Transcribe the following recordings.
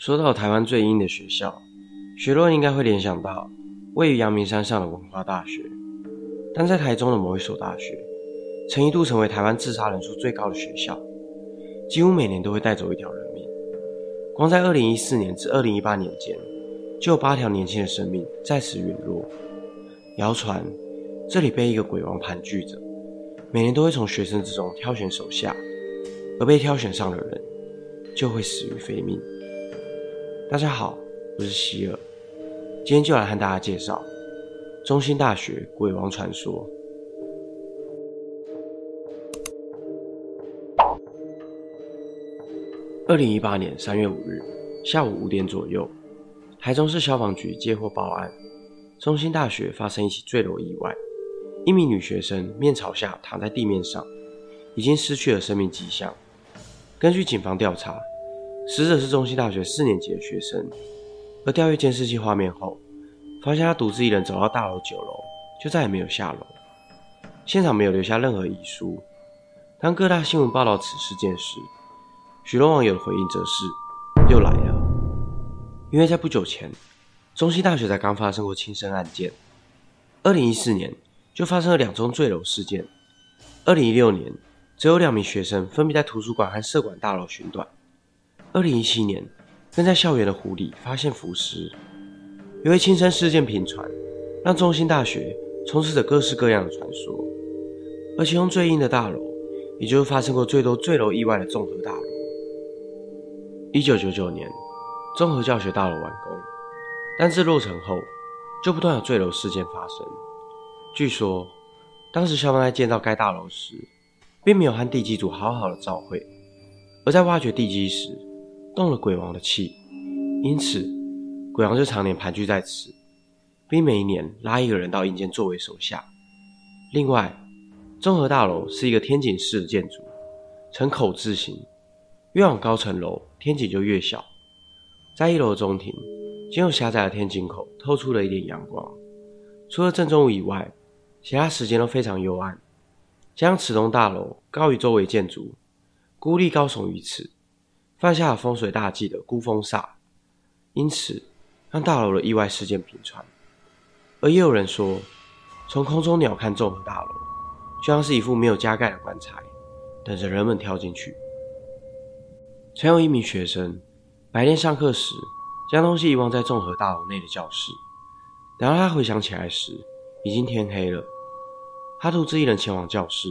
说到台湾最阴的学校，许多人应该会联想到位于阳明山上的文化大学。但在台中的某一所大学，曾一度成为台湾自杀人数最高的学校，几乎每年都会带走一条人命。光在2014年至2018年间，就有八条年轻的生命在此陨落。谣传这里被一个鬼王盘踞着，每年都会从学生之中挑选手下，而被挑选上的人就会死于非命。大家好，我是希尔，今天就来和大家介绍中兴大学鬼王传说。二零一八年三月五日下午五点左右，台中市消防局接获报案，中兴大学发生一起坠楼意外，一名女学生面朝下躺在地面上，已经失去了生命迹象。根据警方调查。死者是中西大学四年级的学生，而调阅监视器画面后，发现他独自一人走到大楼九楼，就再也没有下楼。现场没有留下任何遗书。当各大新闻报道此事件时，许多网友的回应则是：“又来了。”因为在不久前，中西大学才刚发生过轻生案件。二零一四年就发生了两宗坠楼事件，二零一六年则有两名学生分别在图书馆和社管大楼寻短。二零一七年，更在校园的湖里发现浮尸。由于亲身事件频传，让中兴大学充斥着各式各样的传说。而其中最硬的大楼，也就是发生过最多坠楼意外的综合大楼。一九九九年，综合教学大楼完工，但自落成后，就不断有坠楼事件发生。据说，当时校方在建造该大楼时，并没有和地基组好好的照会，而在挖掘地基时，动了鬼王的气，因此鬼王就常年盘踞在此，并每一年拉一个人到阴间作为手下。另外，综合大楼是一个天井式的建筑，呈口字形，越往高层楼天井就越小。在一楼的中庭，仅有狭窄的天井口透出了一点阳光。除了正中午以外，其他时间都非常幽暗。将此栋大楼高于周围建筑，孤立高耸于此。犯下了风水大忌的孤峰煞，因此让大楼的意外事件频传。而也有人说，从空中鸟瞰综合大楼，就像是一副没有加盖的棺材，等着人们跳进去。曾有一名学生，白天上课时将东西遗忘在综合大楼内的教室，等到他回想起来时，已经天黑了。他独自一人前往教室，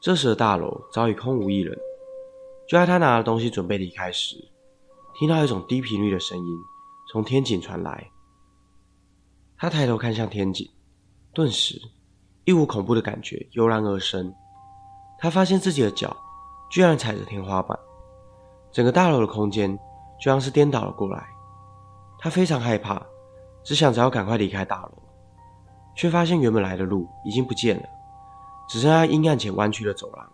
这时的大楼早已空无一人。就在他拿了东西准备离开时，听到一种低频率的声音从天井传来。他抬头看向天井，顿时一股恐怖的感觉油然而生。他发现自己的脚居然踩着天花板，整个大楼的空间就像是颠倒了过来。他非常害怕，只想着要赶快离开大楼，却发现原本来的路已经不见了，只剩下阴暗且弯曲的走廊。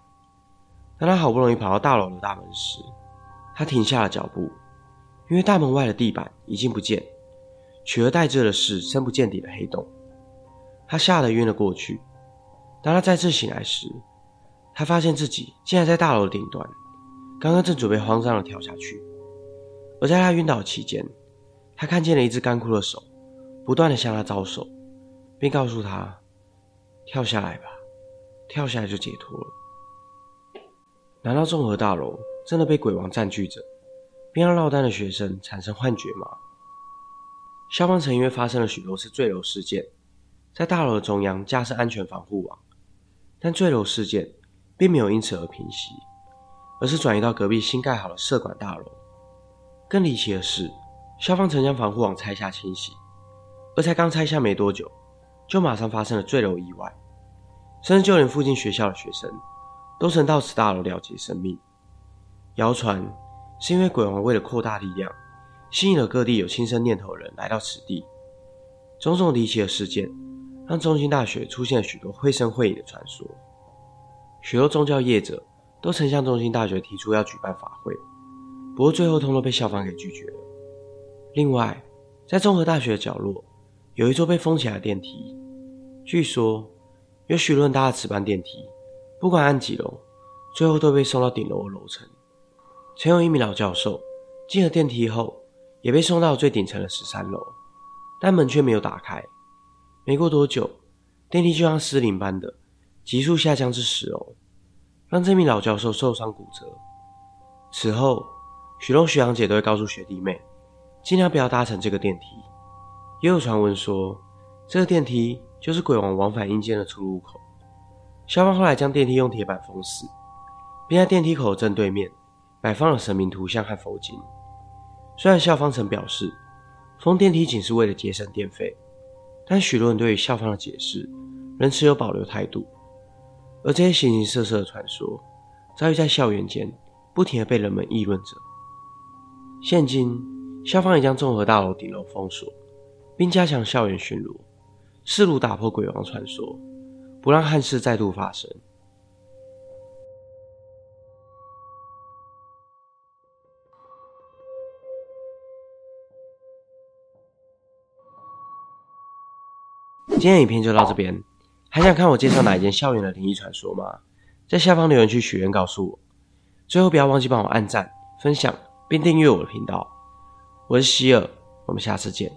当他好不容易跑到大楼的大门时，他停下了脚步，因为大门外的地板已经不见，取而代之的是深不见底的黑洞。他吓得晕了过去。当他再次醒来时，他发现自己竟然在大楼的顶端，刚刚正准备慌张的跳下去。而在他晕倒期间，他看见了一只干枯的手，不断的向他招手，并告诉他：“跳下来吧，跳下来就解脱了。”难道综合大楼真的被鬼王占据着，并让落单的学生产生幻觉吗？消防曾因为发生了许多次坠楼事件，在大楼的中央架设安全防护网，但坠楼事件并没有因此而平息，而是转移到隔壁新盖好的社管大楼。更离奇的是，消防曾将防护网拆下清洗，而才刚拆下没多久，就马上发生了坠楼意外，甚至就连附近学校的学生。都曾到此大楼了结生命。谣传是因为鬼王为了扩大力量，吸引了各地有轻生念头的人来到此地。种种离奇的事件，让中兴大学出现了许多绘声绘影的传说。许多宗教业者都曾向中兴大学提出要举办法会，不过最后通通被校方给拒绝了。另外，在综合大学的角落，有一座被封起来的电梯，据说有许多人搭了此班电梯。不管按几楼，最后都被送到顶楼的楼层。曾有一名老教授进了电梯后，也被送到最顶层的十三楼，但门却没有打开。没过多久，电梯就像失灵般的急速下降至十楼，让这名老教授受伤骨折。此后，许多学长姐都会告诉学弟妹，尽量不要搭乘这个电梯。也有传闻说，这个电梯就是鬼王往返阴间的出入口。校方后来将电梯用铁板封死，并在电梯口正对面摆放了神明图像和佛经。虽然校方曾表示封电梯仅是为了节省电费，但许多人对于校方的解释仍持有保留态度。而这些形形色色的传说，早已在校园间不停地被人们议论着。现今，校方已将综合大楼顶楼封锁，并加强校园巡逻，试图打破鬼王传说，不让憾事再度发生。今天影片就到这边，还想看我介绍哪一间校园的灵异传说吗？在下方留言区许愿告诉我。最后不要忘记帮我按赞、分享并订阅我的频道。我是希尔，我们下次见。